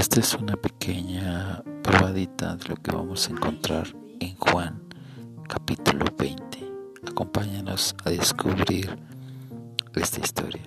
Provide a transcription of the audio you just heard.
Esta es una pequeña probadita de lo que vamos a encontrar en Juan capítulo 20. Acompáñanos a descubrir esta historia.